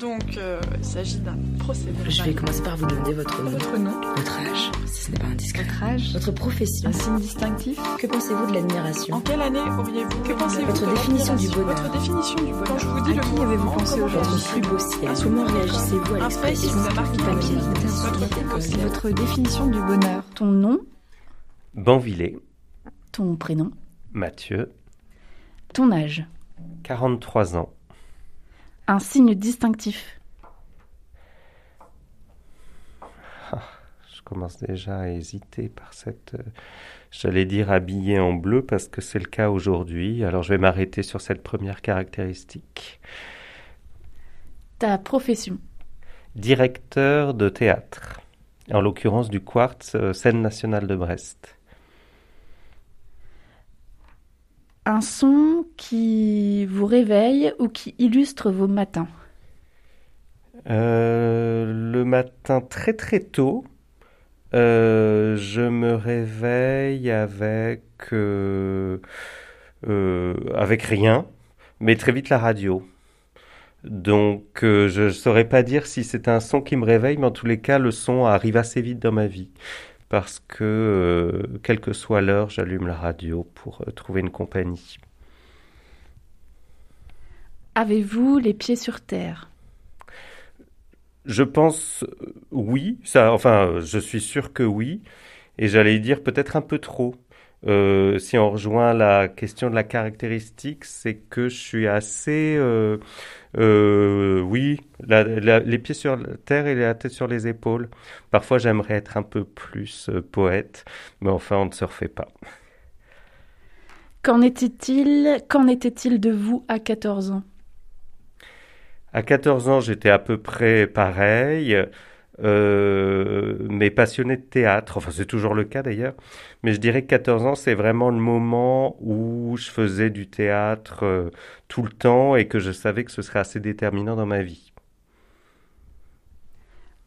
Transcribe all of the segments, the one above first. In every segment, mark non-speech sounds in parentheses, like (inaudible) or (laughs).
Donc, euh, il s'agit d'un procès Je vais commencer par vous demander votre nom. Votre nom Votre âge, si ce n'est pas indiscret. Votre âge Votre profession. Un signe distinctif Que pensez-vous de En l'admiration quelle année auriez-vous Que pensez-vous Votre de définition du l'admiration bonheur. Votre définition du bonheur. Quand je vous dis À le qui avez-vous pensé aujourd'hui réagissez-vous plus beau ciel Un Comment réagissez-vous à l'expression marqué papier Votre. Votre définition du bonheur. Ton nom, Banvillé, ton prénom, Mathieu, ton âge. 43 ans. Un signe distinctif. Je commence déjà à hésiter par cette... euh, J'allais dire habillé en bleu parce que c'est le cas aujourd'hui. Alors je vais m'arrêter sur cette première caractéristique. Ta profession. Directeur de théâtre, en l'occurrence du Quartz, euh, scène nationale de Brest. Un son qui vous réveille ou qui illustre vos matins. Euh, le matin très très tôt, euh, je me réveille avec euh, avec rien, mais très vite la radio. Donc je ne saurais pas dire si c'est un son qui me réveille, mais en tous les cas le son arrive assez vite dans ma vie parce que euh, quelle que soit l'heure, j'allume la radio pour euh, trouver une compagnie. Avez-vous les pieds sur terre? Je pense euh, oui, ça, enfin, euh, je suis sûr que oui, et j'allais dire peut-être un peu trop. Si on rejoint la question de la caractéristique, c'est que je suis assez, euh, oui, la- la- les pieds sur la terre et la tête sur les épaules. Parfois, j'aimerais être un peu plus euh, poète, mais enfin, on ne se refait pas. Qu'en était-il Qu'en était-il de vous à 14 ans? À 14 ans, j'étais à peu près pareil, euh, mais passionné de théâtre. Enfin, c'est toujours le cas d'ailleurs. Mais je dirais que 14 ans, c'est vraiment le moment où je faisais du théâtre euh, tout le temps et que je savais que ce serait assez déterminant dans ma vie.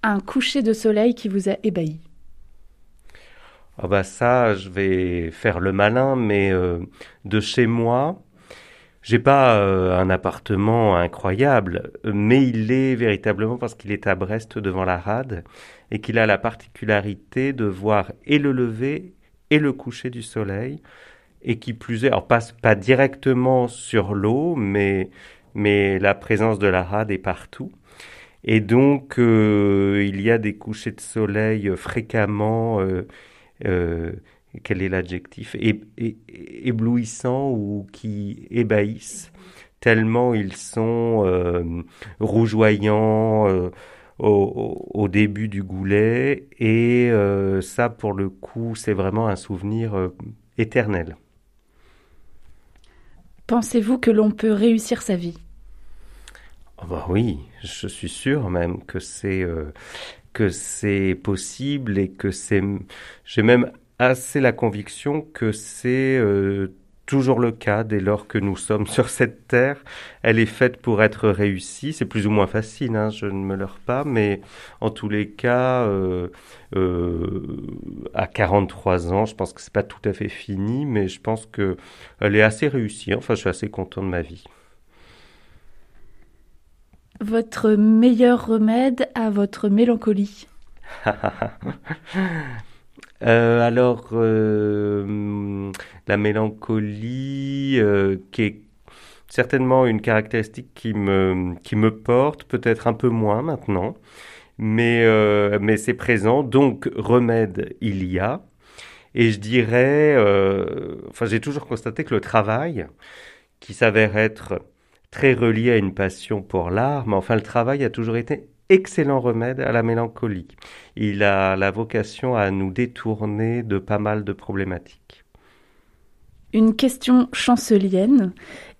Un coucher de soleil qui vous a ébahi? Ah bah ça, je vais faire le malin, mais euh, de chez moi, j'ai pas euh, un appartement incroyable, mais il est véritablement parce qu'il est à Brest devant la rade et qu'il a la particularité de voir et le lever et le coucher du soleil et qui plus est, alors pas, pas directement sur l'eau, mais, mais la présence de la rade est partout. Et donc, euh, il y a des couchers de soleil fréquemment euh, quel est l'adjectif éblouissants ou qui ébahissent tellement ils sont euh, rougeoyants euh, au, début du goulet et euh, ça pour le coup c'est vraiment un souvenir euh, éternel. Pensez-vous que l'on peut réussir sa vie? Bah oui, je suis sûr même que c'est que c'est possible et que c'est j'ai même assez la conviction que c'est euh, toujours le cas dès lors que nous sommes (laughs) sur cette terre. Elle est faite pour être réussie. C'est plus ou moins facile, hein, je ne me leurre pas, mais en tous les cas, euh, euh, à 43 ans, je pense que c'est pas tout à fait fini, mais je pense que elle est assez réussie. Enfin, je suis assez content de ma vie. Votre meilleur remède à votre mélancolie? (laughs) Euh, alors, euh, la mélancolie, euh, qui est certainement une caractéristique qui me, qui me porte, peut-être un peu moins maintenant, mais, mais c'est présent. Donc, remède, il y a. Et je dirais, enfin, j'ai toujours constaté que le travail, qui s'avère être très relié à une passion pour l'art, mais enfin, le travail a toujours été excellent remède à la mélancolie. Il a la vocation à nous détourner de pas mal de problématiques. Une question chancelienne.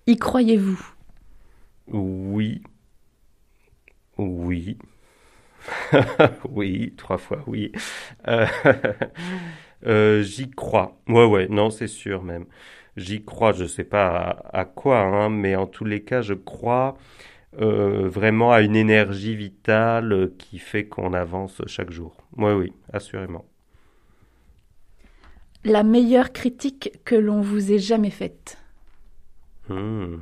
Y croyez-vous? Oui. Oui. (laughs) oui, trois fois oui. Euh, (laughs) euh, J'y crois. Ouais, ouais, non, c'est sûr même. J'y crois, je sais pas à, à quoi, hein, mais en tous les cas, je crois euh, vraiment à une énergie vitale qui fait qu'on avance chaque jour. Oui, oui, assurément. La meilleure critique que l'on vous ait jamais faite Hmm.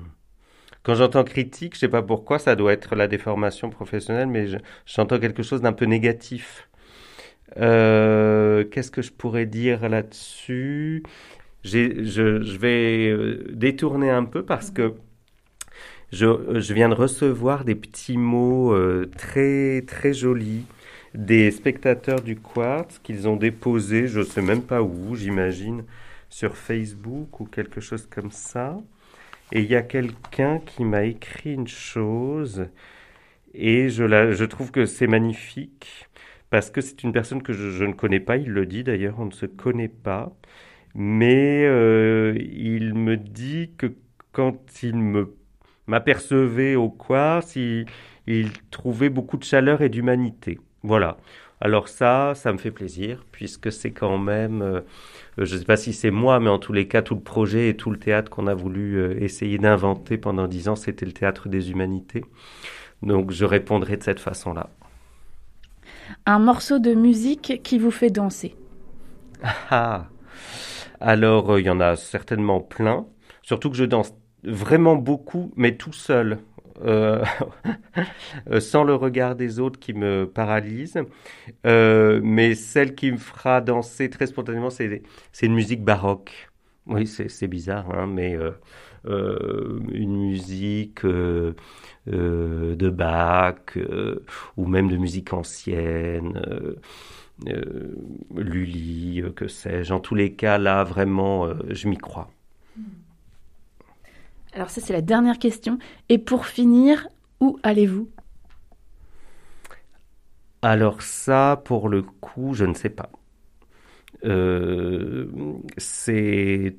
quand j'entends critique, je sais pas pourquoi, ça doit être la déformation professionnelle, mais j'entends quelque chose d'un peu négatif. Euh, qu'est-ce que je pourrais dire là-dessus? Je, je, vais euh, détourner un peu parce que je, je viens de recevoir des petits mots euh, très très jolis des spectateurs du Quartz qu'ils ont déposés, je ne sais même pas où, j'imagine, sur Facebook ou quelque chose comme ça. Et il y a quelqu'un qui m'a écrit une chose et je, la, je trouve que c'est magnifique parce que c'est une personne que je, ne connais pas, il le dit d'ailleurs, on ne se connaît pas, mais euh, il me dit que quand il me m'apercevait au Quartz, il, il trouvait beaucoup de chaleur et d'humanité. Voilà. Alors ça, ça me fait plaisir, puisque c'est quand même, euh, je ne sais pas si c'est moi, mais en tous les cas, tout le projet et tout le théâtre qu'on a voulu euh, essayer d'inventer pendant dix ans, c'était le théâtre des humanités. Donc je répondrai de cette façon-là. Un morceau de musique qui vous fait danser Ah Alors, euh, il y en a certainement plein, surtout que je danse vraiment beaucoup, mais tout seul. Euh, (laughs) euh, sans le regard des autres qui me paralyse. Euh, mais celle qui me fera danser très spontanément, c'est une musique baroque. Oui, c'est bizarre, hein, mais une musique de Bach ou même de musique ancienne. Lully, que sais-je. En tous les cas, là, vraiment, je m'y crois. Alors ça, c'est la dernière question. Et pour finir, où allez-vous? Alors ça, pour le coup, je ne sais pas. Euh, c'est...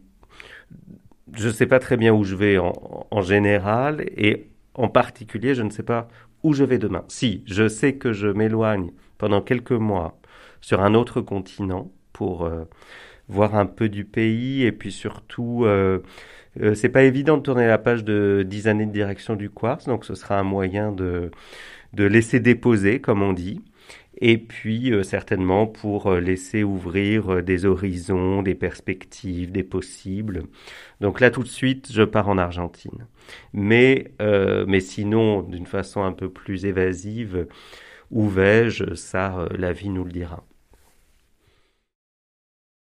Je ne sais pas très bien où je vais en, général et en particulier, je ne sais pas où je vais demain. Si, je sais que je m'éloigne pendant quelques mois sur un autre continent pour euh, voir un peu du pays et puis surtout euh, euh, c'est pas évident de tourner la page de 10 années de direction du quartz, donc ce sera un moyen de, de laisser déposer, comme on dit. Et puis euh, certainement pour euh, laisser ouvrir des horizons, des perspectives, des possibles. Donc là tout de suite, je pars en Argentine. Mais, mais sinon, d'une façon un peu plus évasive, où vais-je? Ça, la vie nous le dira.